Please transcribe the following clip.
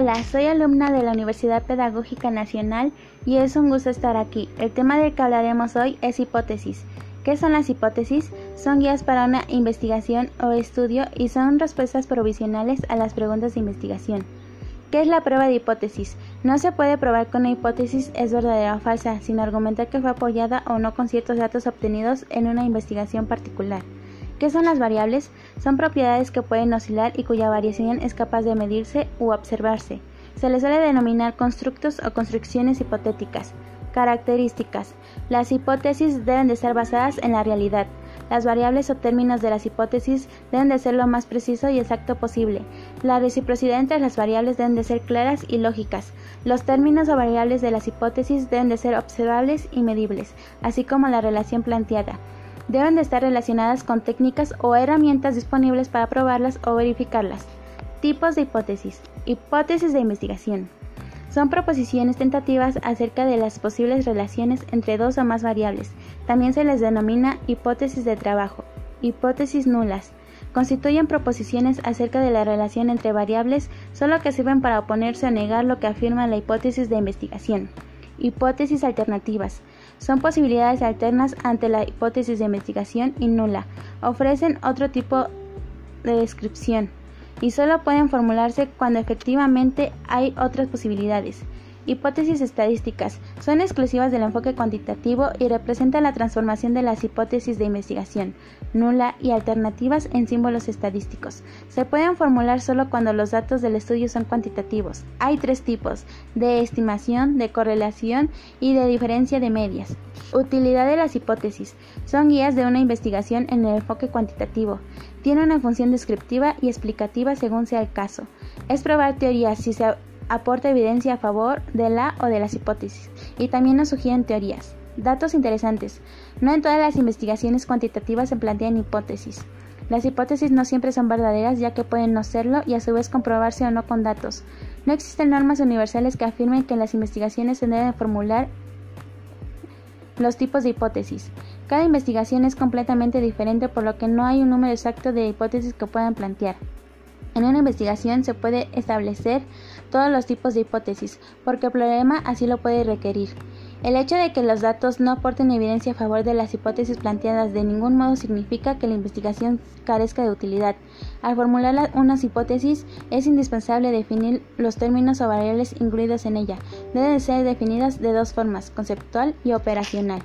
Hola, soy alumna de la Universidad Pedagógica Nacional y es un gusto estar aquí. El tema del que hablaremos hoy es hipótesis. ¿Qué son las hipótesis? Son guías para una investigación o estudio y son respuestas provisionales a las preguntas de investigación. ¿Qué es la prueba de hipótesis? No se puede probar que una hipótesis es verdadera o falsa, sin argumentar que fue apoyada o no con ciertos datos obtenidos en una investigación particular. ¿Qué son las variables? Son propiedades que pueden oscilar y cuya variación es capaz de medirse u observarse. Se les suele denominar constructos o construcciones hipotéticas. Características. Las hipótesis deben de estar basadas en la realidad. Las variables o términos de las hipótesis deben de ser lo más preciso y exacto posible. La reciprocidad entre las variables deben de ser claras y lógicas. Los términos o variables de las hipótesis deben de ser observables y medibles, así como la relación planteada deben de estar relacionadas con técnicas o herramientas disponibles para probarlas o verificarlas. Tipos de hipótesis. Hipótesis de investigación. Son proposiciones tentativas acerca de las posibles relaciones entre dos o más variables. También se les denomina hipótesis de trabajo. Hipótesis nulas. Constituyen proposiciones acerca de la relación entre variables solo que sirven para oponerse o negar lo que afirma la hipótesis de investigación. Hipótesis alternativas. Son posibilidades alternas ante la hipótesis de investigación y nula. Ofrecen otro tipo de descripción y solo pueden formularse cuando efectivamente hay otras posibilidades. Hipótesis estadísticas son exclusivas del enfoque cuantitativo y representan la transformación de las hipótesis de investigación, nula y alternativas en símbolos estadísticos. Se pueden formular solo cuando los datos del estudio son cuantitativos. Hay tres tipos, de estimación, de correlación y de diferencia de medias. Utilidad de las hipótesis. Son guías de una investigación en el enfoque cuantitativo. Tiene una función descriptiva y explicativa según sea el caso. Es probar teorías si se aporta evidencia a favor de la o de las hipótesis y también nos sugieren teorías. Datos interesantes. No en todas las investigaciones cuantitativas se plantean hipótesis. Las hipótesis no siempre son verdaderas ya que pueden no serlo y a su vez comprobarse o no con datos. No existen normas universales que afirmen que en las investigaciones se deben formular los tipos de hipótesis. Cada investigación es completamente diferente por lo que no hay un número exacto de hipótesis que puedan plantear. En una investigación se puede establecer todos los tipos de hipótesis, porque el problema así lo puede requerir. El hecho de que los datos no aporten evidencia a favor de las hipótesis planteadas de ningún modo significa que la investigación carezca de utilidad. Al formular unas hipótesis es indispensable definir los términos o variables incluidos en ella. Deben ser definidas de dos formas, conceptual y operacional.